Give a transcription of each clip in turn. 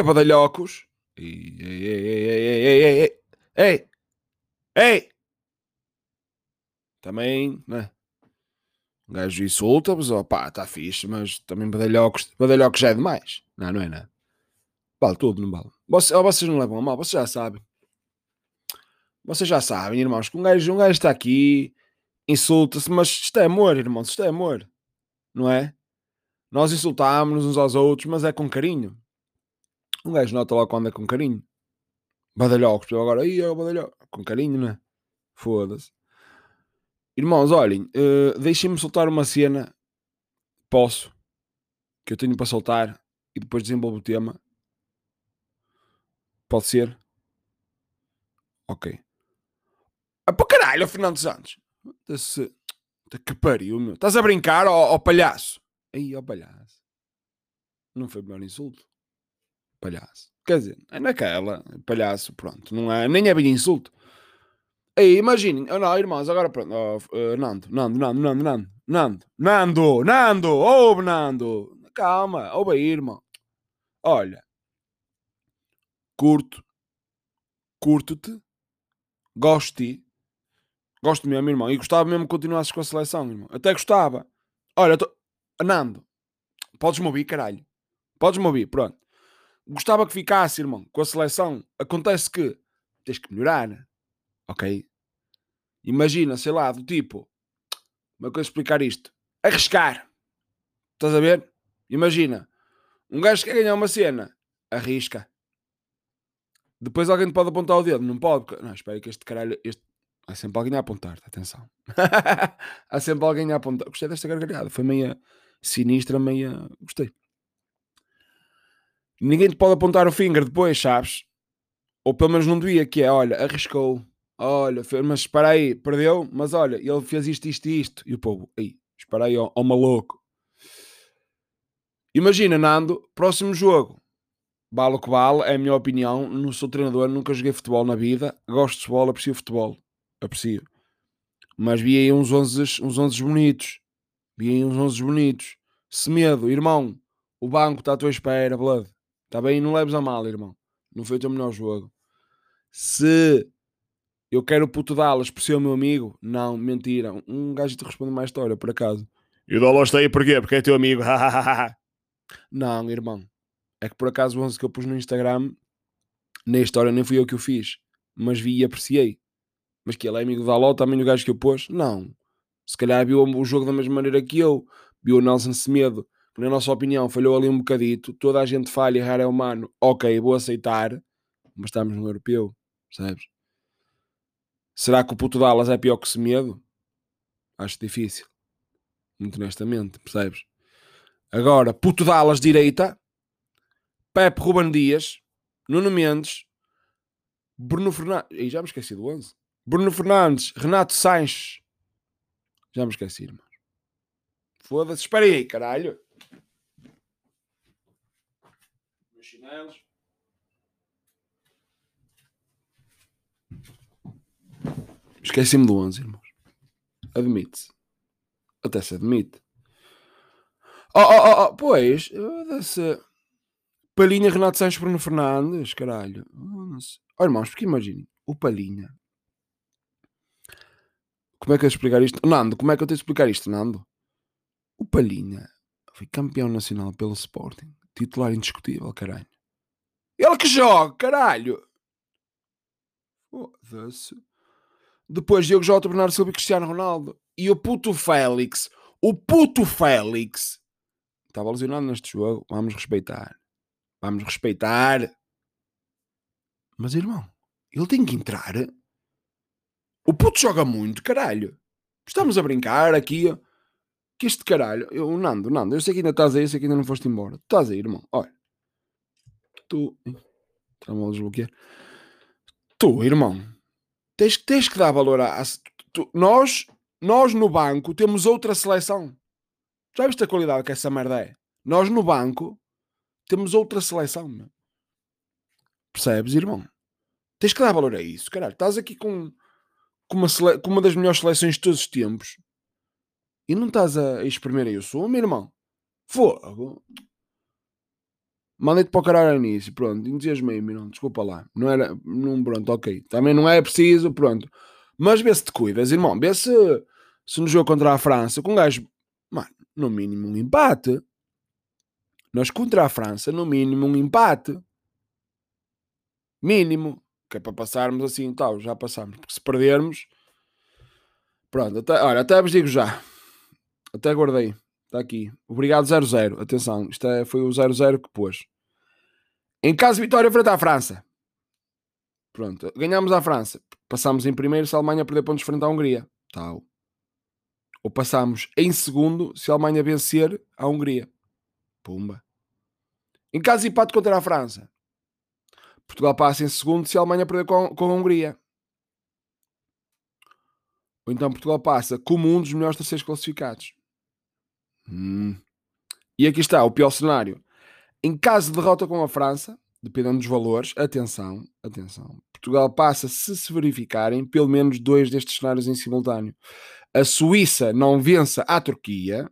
Que é badalhocos? Ei, ei, ei, ei, ei, ei, ei, ei, ei. Também, né? Um gajo insulta, mas opá, está fixe, mas também badalhocos, badalhocos já é demais. Não, não é nada. Vale tudo, não vale. Vocês, ou vocês não levam a mal, vocês já sabem. Vocês já sabem, irmãos, que um gajo, um gajo está aqui, insulta-se, mas isto é amor, irmãos, isto é amor. Não é? Nós insultámos-nos uns aos outros, mas é com carinho. Um gajo nota lá quando é com carinho. Badalhocos, agora, aí é. Com carinho, não é? Foda-se. Irmãos, olhem, uh, deixem-me soltar uma cena. Posso. Que eu tenho para soltar. E depois desenvolvo o tema. Pode ser? Ok. Ah, para caralho, Fernando Santos. Desse... Que pariu, meu. Estás a brincar, ó, ó palhaço? Aí, ó palhaço. Não foi o melhor insulto. Palhaço. Quer dizer, é naquela. Palhaço, pronto. Não é, nem é bem insulto. Aí, imaginem. Oh, não, irmãos, agora pronto. Oh, uh, Nando, Nando, Nando, Nando, Nando. Nando, Nando, Nando, ouve, Nando. Calma, ouve aí, irmão. Olha. Curto. Curto-te. Gosto-te Gosto mesmo, irmão. E gostava mesmo que continuasses com a seleção, irmão. Até gostava. Olha, tô... Nando, podes-me ouvir, caralho. Podes-me ouvir, pronto. Gostava que ficasse, irmão, com a seleção. Acontece que tens que melhorar, ok? Imagina, sei lá, do tipo, como é que eu explicar isto? Arriscar. Estás a ver? Imagina, um gajo que quer ganhar uma cena, arrisca. Depois alguém te pode apontar o dedo, não pode. Não, espera que este caralho, este, Há sempre alguém a apontar, atenção. Há sempre alguém a apontar. Gostei desta gargalhada, foi meia sinistra, meia. Gostei. Ninguém te pode apontar o finger depois, sabes? Ou pelo menos não devia, que é, olha, arriscou. Olha, mas espera aí, perdeu, mas olha, ele fez isto, isto e isto. E o povo, aí, espera aí, ó, ó maluco. Imagina, Nando, próximo jogo. Vale o que vale, é a minha opinião. Não sou treinador, nunca joguei futebol na vida. Gosto de futebol, aprecio futebol aprecio. Mas vi aí uns 11, uns 11 bonitos. Vi aí uns 11 bonitos. medo irmão, o banco está à tua espera, Blood. Está bem? Não leves a mal, irmão. Não foi o teu melhor jogo. Se eu quero o puto Dallas por ser o meu amigo, não, mentira. Um gajo te responde mais história, por acaso. E o Dallas está aí porquê? Porque é teu amigo. não, irmão. É que por acaso o 11 que eu pus no Instagram, na história nem fui eu que o fiz, mas vi e apreciei. Mas que ele é amigo da Aló, também o gajo que eu pôs? Não. Se calhar viu o jogo da mesma maneira que eu. Viu o Nelson Semedo, na nossa opinião falhou ali um bocadito. Toda a gente falha, errar é humano. Ok, vou aceitar. Mas estamos no europeu, percebes? Será que o puto Dallas é pior que Semedo? Acho difícil. Muito honestamente, percebes? Agora, puto Dallas direita, Pepe Ruben Dias, Nuno Mendes, Bruno Fernandes. Já me esqueci do 11. Bruno Fernandes, Renato Sainz. Já me esqueci, irmão. Foda-se, espera aí, caralho. Meus chinelos. Esqueci-me do 11, irmãos. Admite-se. Até se admite. Oh, oh, oh, oh pois, foda-se. Palhinha, Renato Sanches, Bruno Fernandes, caralho. Oh, irmãos, porque imaginem, o Palhinha como é que eu explicar isto? Nando, como é que eu tenho de explicar isto, Nando? O Palhinha foi campeão nacional pelo Sporting. Titular indiscutível, caralho. Ele que joga, caralho! Foda-se. Depois Diogo Jota, Bernardo Silva e Cristiano Ronaldo. E o puto Félix. O puto Félix. Estava lesionado neste jogo. Vamos respeitar. Vamos respeitar. Mas, irmão, ele tem que entrar o puto joga muito, caralho. Estamos a brincar aqui. Que este caralho. Eu, Nando, Nando, eu sei que ainda estás aí, sei que ainda não foste embora. Estás aí, irmão. Olha. Tu. Está-me a desbloquear. Tu, irmão. Tens, tens que dar valor a. a tu, nós, nós no banco temos outra seleção. Já viste a qualidade que essa merda é? Nós no banco temos outra seleção, meu. Percebes, irmão? Tens que dar valor a isso, caralho. Estás aqui com com uma, com uma das melhores seleções de todos os tempos e não estás a exprimir aí o som, meu irmão. Fogo. Mandei-te para o caralho início, pronto, entusiasmei me não, desculpa lá. Não era, não, pronto, ok. Também não é preciso, pronto. Mas vê se te cuidas, irmão. Vê se, se no jogo contra a França, com um gajo, mano, no mínimo um empate. Nós contra a França, no mínimo um empate. Mínimo. Que é para passarmos assim tal, já passamos. Porque se perdermos, pronto, até, olha, até vos digo já. Até guardei. Está aqui. Obrigado 00. Atenção, isto é, foi o 00 que pôs. Em caso de vitória frente à França. Pronto, ganhamos a França. Passamos em primeiro se a Alemanha perder pontos frente à Hungria. Tal. Ou passamos em segundo se a Alemanha vencer a Hungria. Pumba. Em caso de empate contra a França. Portugal passa em segundo se a Alemanha perder com, com a Hungria. Ou então Portugal passa como um dos melhores terceiros classificados. Hum. E aqui está o pior cenário. Em caso de derrota com a França, dependendo dos valores, atenção, atenção. Portugal passa se se verificarem pelo menos dois destes cenários em simultâneo. A Suíça não vença a Turquia,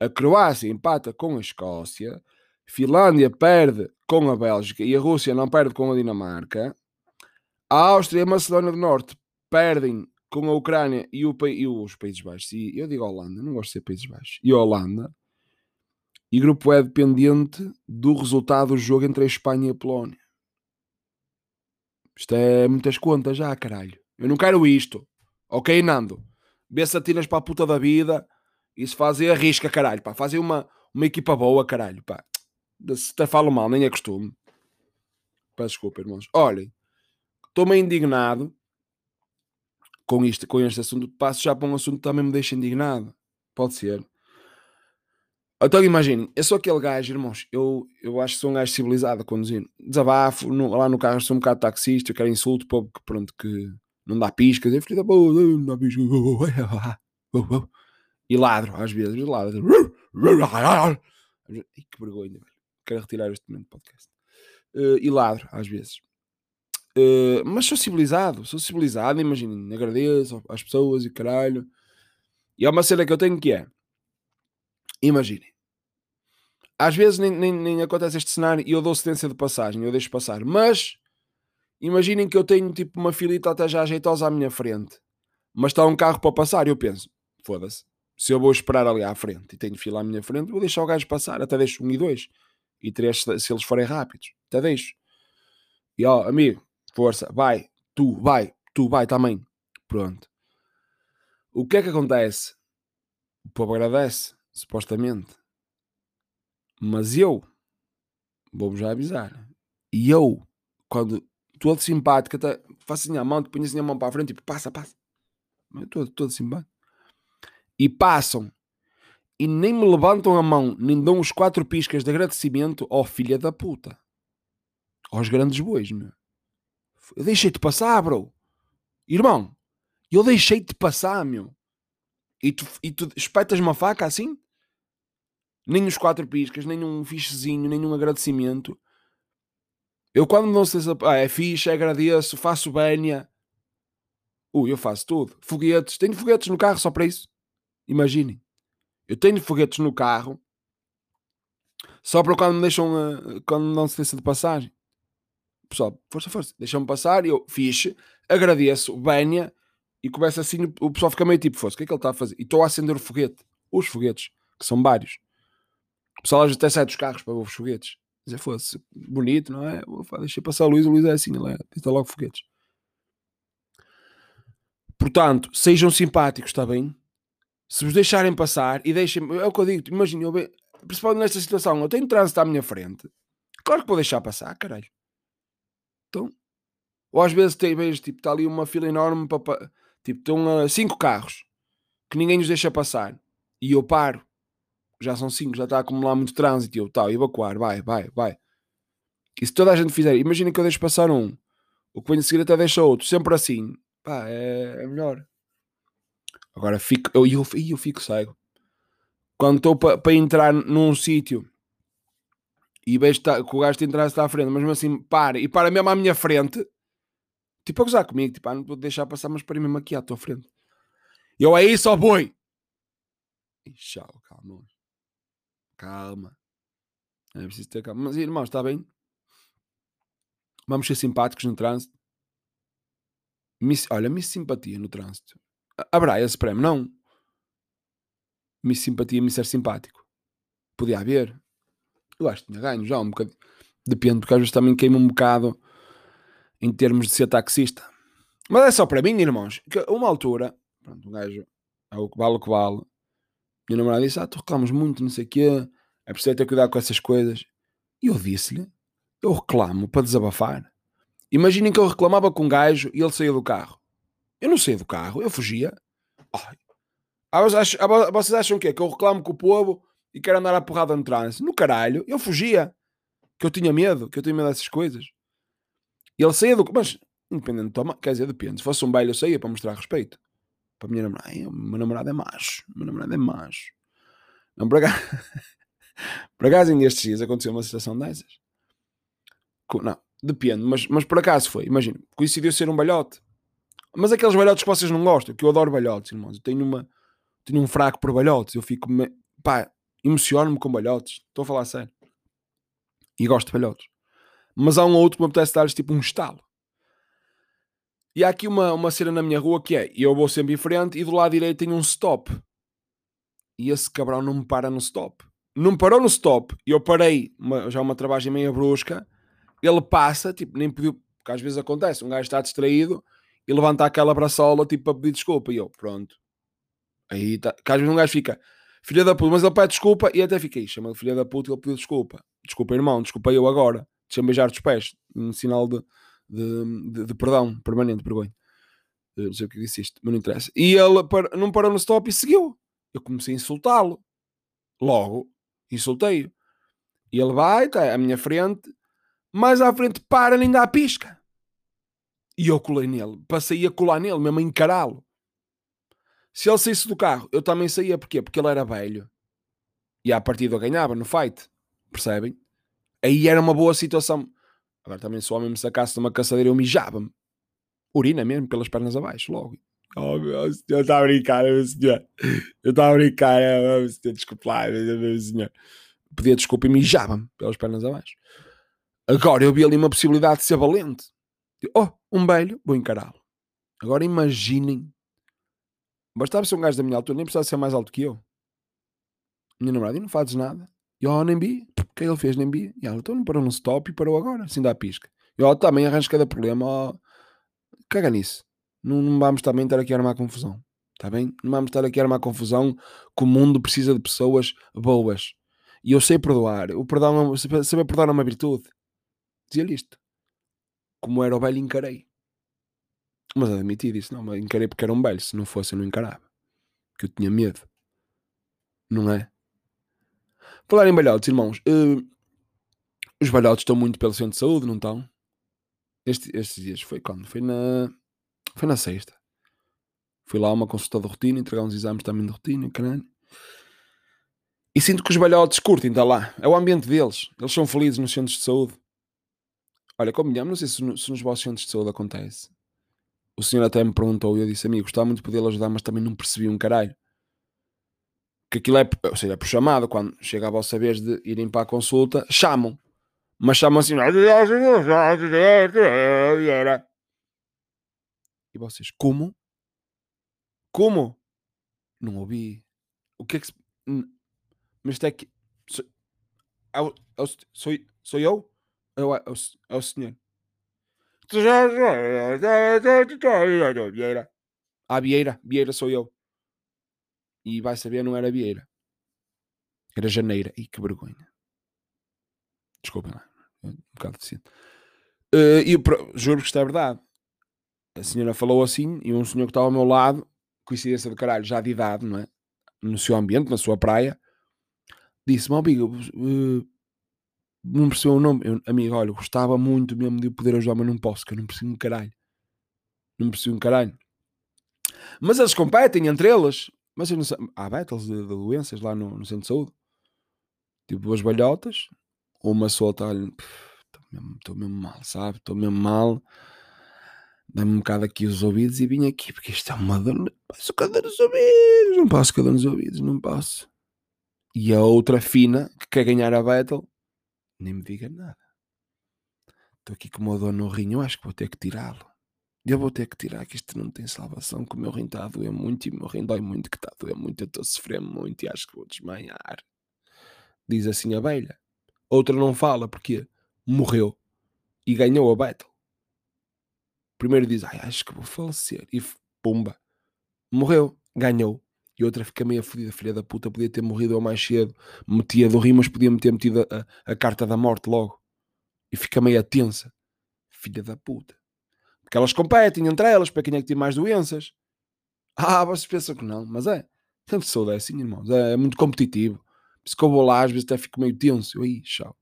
a Croácia empata com a Escócia, Finlândia perde com a Bélgica e a Rússia não perde com a Dinamarca. A Áustria e a Macedónia do Norte perdem com a Ucrânia e, o, e os Países Baixos. E eu digo Holanda, não gosto de ser Países Baixos. E Holanda. E grupo é dependente do resultado do jogo entre a Espanha e a Polónia. Isto é muitas contas já, caralho. Eu não quero isto. Ok, Nando? Vê se para a puta da vida e se fazem arrisca, caralho. Pá. Fazem uma, uma equipa boa, caralho. Pá. Se até falo mal, nem é costume. Peço desculpa, irmãos. Olhem, estou meio indignado com, isto, com este assunto. Passo já para um assunto que também me deixa indignado. Pode ser. Então imaginem, eu sou aquele gajo, irmãos, eu, eu acho que sou um gajo civilizado a conduzir. Desabafo, no, lá no carro sou um bocado taxista, eu quero insulto, povo que pronto, que não dá piscas, eu filho não dá piscas, e ladro às vezes, ladro. Ai, que vergonha. Quero retirar este momento do podcast. Uh, e ladro às vezes. Uh, mas sou civilizado, sou civilizado, imaginem, agradeço às pessoas e caralho. E há uma cena que eu tenho que é Imaginem. Às vezes nem, nem, nem, acontece este cenário e eu dou cedência de passagem, eu deixo passar. Mas imaginem que eu tenho tipo uma filita até já ajeitosa à minha frente, mas está um carro para passar e eu penso, foda-se, se eu vou esperar ali à frente e tenho fila à minha frente, vou deixar o gajo passar, até deixo um e dois e três se eles forem rápidos, até deixo. E ó, amigo, força, vai, tu, vai, tu, vai também. Pronto. O que é que acontece? O povo agradece supostamente. Mas eu, vou-vos já avisar, e eu, quando todo simpático, até faço assim a mão, ponho assim a mão para a frente, tipo, passa, passa. Todo, todo simpático. E passam, e nem me levantam a mão, nem dão os quatro piscas de agradecimento ao filha da puta. Aos grandes bois, meu. Eu deixei-te passar, bro. Irmão, eu deixei-te passar, meu. E tu, e tu espetas uma faca assim? nem os quatro piscas, nem um fichezinho, nem um agradecimento. Eu quando não sei se ah, é fixe, agradeço, faço banha. Ui, eu faço tudo. Foguetes, tenho foguetes no carro só para isso. Imaginem. Eu tenho foguetes no carro só para quando me deixam, uh, quando me dão licença de passagem. Pessoal, força, força, deixam-me passar eu fixe, agradeço, banha e começa assim. O pessoal fica meio tipo, força, o que é que ele está a fazer? E estou a acender o foguete, os foguetes, que são vários. O pessoal às vezes até sai dos carros para ver os foguetes. Dizer, fosse bonito, não é? Deixei passar o Luís, o Luís é assim, ele é, pinta logo foguetes. Portanto, sejam simpáticos, está bem? Se vos deixarem passar e deixem. É o que eu digo, imagina, principalmente nesta situação, eu tenho trânsito à minha frente. Claro que vou deixar passar, caralho. Então, ou às vezes tem vezes, tipo, está ali uma fila enorme para. Tipo, estão uh, cinco carros que ninguém nos deixa passar e eu paro já são 5, já está a acumular muito trânsito, e eu, tal, evacuar, vai, vai, vai. E se toda a gente fizer, imagina que eu deixo passar um, o que vem a seguir até deixa outro, sempre assim, pá, é, é melhor. Agora fico, eu, eu, eu fico cego. Quando estou para pa entrar num sítio e vejo que o gajo te entrar está à frente, mas mesmo assim para, e para mesmo à minha frente, tipo a gozar comigo, tipo, ah, não vou deixar passar, mas para mesmo aqui à tua frente. Eu é isso, ó boi! E tchau, calma. Calma. É preciso ter calma. Mas, irmãos, está bem? Vamos ser simpáticos no trânsito. Miss, olha, Miss Simpatia no trânsito. Haverá esse prémio? Não. Miss Simpatia, Miss Ser Simpático. Podia haver. Eu acho que tinha ganho já um bocado. Depende, porque às vezes também queima um bocado em termos de ser taxista. Mas é só para mim, irmãos. Que uma altura, pronto, um gajo é o que vale o que vale. Minha namorada disse: Ah, tu reclamas muito, não sei o quê. É preciso ter cuidado com essas coisas. E eu disse-lhe: Eu reclamo para desabafar. Imaginem que eu reclamava com um gajo e ele saía do carro. Eu não saía do carro, eu fugia. Ai. Ah, vocês ah, acham o quê? Que eu reclamo com o povo e quero andar à porrada no trânsito? No caralho, eu fugia. Que eu tinha medo, que eu tinha medo dessas coisas. E ele saía do. Mas, independente de tomar, quer dizer, depende. Se fosse um baile, eu saía para mostrar respeito. Para a minha namorada. Ai, meu namorado é macho. Meu namorado é macho. Não, por acaso, por acaso, em estes dias aconteceu uma situação dessas. Não, depende, mas, mas por acaso foi. Imagina, coincidiu ser um balhote. Mas aqueles balhotes que vocês não gostam, que eu adoro balhotes, irmãos. Eu tenho, uma, tenho um fraco por balhotes. Eu fico. me- Pá, emociono-me com balhotes. Estou a falar sério. E gosto de balhotes. Mas há um ou outro que me apetece dar-lhes tipo um estalo. E há aqui uma, uma cena na minha rua que é: eu vou sempre em frente e do lado direito tem um stop. E esse cabrão não me para no stop. Não me parou no stop. Eu parei, uma- já uma travagem meio brusca. Ele passa, tipo, nem pediu, porque às vezes acontece, um gajo está distraído e levanta aquela braçola, tipo, para pedir desculpa. E eu, pronto. Aí tá, que às vezes um gajo fica, filha da puta, mas ele pede desculpa e até fiquei, chama filha da puta e ele pediu desculpa. Desculpa, irmão, desculpa eu agora. Deixa-me beijar dos pés, um sinal de, de, de- de perdão permanente, vergonha. Não sei o que disse isto, mas não interessa. E ele par- não parou no stop e seguiu. Eu comecei a insultá-lo. Logo, insultei-o. E ele vai, está à minha frente, mais à frente para, nem dá a pisca. E eu colei nele. Passei a colar nele, mesmo a encará-lo. Se ele saísse do carro, eu também saía. Porquê? Porque ele era velho. E à partida eu ganhava no fight. Percebem? Aí era uma boa situação. Agora também se o homem me sacasse de uma caçadeira, eu mijava-me. Urina mesmo, pelas pernas abaixo, logo. Oh, meu senhor, eu estava a brincar, meu senhor. Eu estava a brincar, meu senhor, desculpe lá, meu senhor. Pedia desculpa e mijava-me pelas pernas abaixo. Agora eu vi ali uma possibilidade de ser valente. Oh, um velho, vou encará-lo. Agora imaginem. Bastava ser um gajo da minha altura, nem precisava ser mais alto que eu. Minha namorada, e não fazes nada. E eu, oh, nem vi. O é que ele fez? Nem vi. E ela, então não parou no stop e parou agora, assim dá a pisca. E eu, oh, também arranjo cada problema. Oh, caga nisso. Não, não vamos também estar aqui a armar confusão. Está bem? Não vamos estar aqui a armar confusão que o mundo precisa de pessoas boas. E eu sei perdoar. O perdão, é- saber perdoar é uma virtude. Dizia-lhe isto. Como era o velho, encarei. Mas admiti isso. Não, mas encarei porque era um velho. Se não fosse, eu não encarava. Porque eu tinha medo. Não é? Falar em balhotes, irmãos. eh, os balhotes estão muito pelo centro de saúde, não estão? Este- estes dias foi quando? Foi na, foi na sexta. Fui lá a uma consulta de rotina, entregar uns exames também de rotina, caralho. E sinto que os balhotes curtem, está lá. É o ambiente deles. Eles são felizes nos centros de saúde. Olha, como não sei se, se nos vossos centros de saúde acontece. O senhor até me perguntou e eu disse, amigo, gostava muito de poder ajudar, mas também não percebi um caralho. Que aquilo é, ou seja, é por chamado, quando chega a vossa vez de irem para a consulta, chamam. Mas chamam assim. E vocês, como? Como? Não ouvi. O que é que se. Mas isto é que. Sou, é é sou, sou eu? É o, é é o senhor. Ah, Vieira. Vieira sou eu. E vai saber, não era Vieira. Era Janeira. Ih, que vergonha. Desculpem lá. Um bocado decente. Eh, E eu juro que isto é verdade. A senhora falou assim e um senhor que estava ao meu lado, coincidência de caralho, já de idade, não é? No seu ambiente, na sua praia, disse-me, amigo, eh, não percebeu o nome. Eu, amigo, olha, gostava muito mesmo de poder ajudar, mas não posso, que eu não percebo um caralho. Não percebo um caralho. Mas eles competem entre eles. Mas não sei. Há battles de, de doenças lá no, no centro de saúde. Tipo as balhotas. Uma solta, olha, estou mesmo, mesmo mal, sabe? Estou mesmo mal. Dá-me um bocado aqui os ouvidos e vim aqui, porque isto é uma dor. Posso cadar nos ouvidos, não posso cadar nos ouvidos, não posso. E a outra fina, que quer ganhar a battle, Nem me diga nada. Estou aqui com o meu dor no rim, eu acho que vou ter que tirá-lo. Eu vou ter que tirar, que isto não tem salvação, que o meu rim está a doer muito e o meu rim dói muito, que está a doer muito, eu estou a sofrer muito e acho que vou desmaiar. Diz assim a velha. Outra não fala porque morreu e ganhou a battle. Primeiro diz, ai, acho que vou falecer. E pumba, morreu, ganhou. E outra fica meio fodida, filha da puta, podia ter morrido ou mais cedo, metia do rim, mas podia ter metido a, a, carta da morte logo. E fica meio tensa. Filha da puta. Porque elas competem entre elas para quem é que tem mais doenças. Ah, vocês pensam que não, mas é. Tanto sou assim, irmãos. É, é muito competitivo. Que eu vou lá, às vezes até fico meio tenso. Aí, tchau.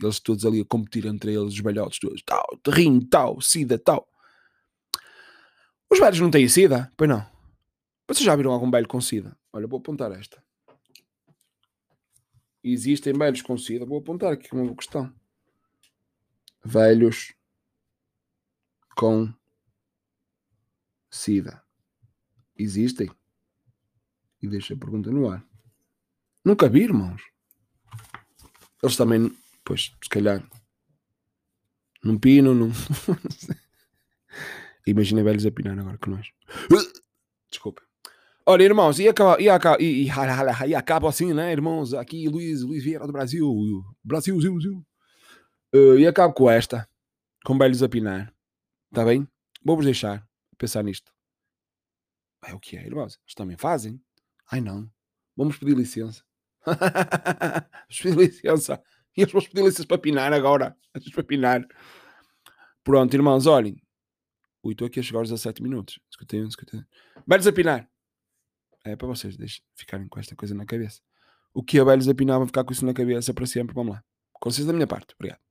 Eles todos ali a competir entre eles, os velhotes todos. Tal, rim, tal, sida, tal. Os velhos não têm sida? Pois não. Vocês já viram algum velho com sida? Olha, vou apontar esta. Existem velhos com sida? Vou apontar aqui uma questão. Velhos com sida. Existem? E deixa a pergunta no ar. Nunca vi, irmãos. Eles também, pois, se calhar, não pinam, não. Imagina velhos a pinar agora que nós. Desculpa. Olha, irmãos, e acaba, e, acaba, e, e, e acaba assim, né, irmãos? Aqui, Luiz, Luiz Vieira do Brasil. Brasil, Brasil, Brasil. Uh, e acabo com esta, com velhos a pinar. Está bem? Vou-vos deixar pensar nisto. É o que é, irmãos? Eles também fazem? Ai não. Vamos pedir licença. Vamos pedir licença. E eles vão pedir licença para pinar agora. Para pinar. Pronto, irmãos, olhem. Ui, estou aqui a chegar aos 17 minutos. 51, 51. Velhos a pinar. É para vocês deixem, ficarem com esta coisa na cabeça. O que a velhos a pinar vão ficar com isso na cabeça para sempre. Vamos lá. Consciência da minha parte. Obrigado.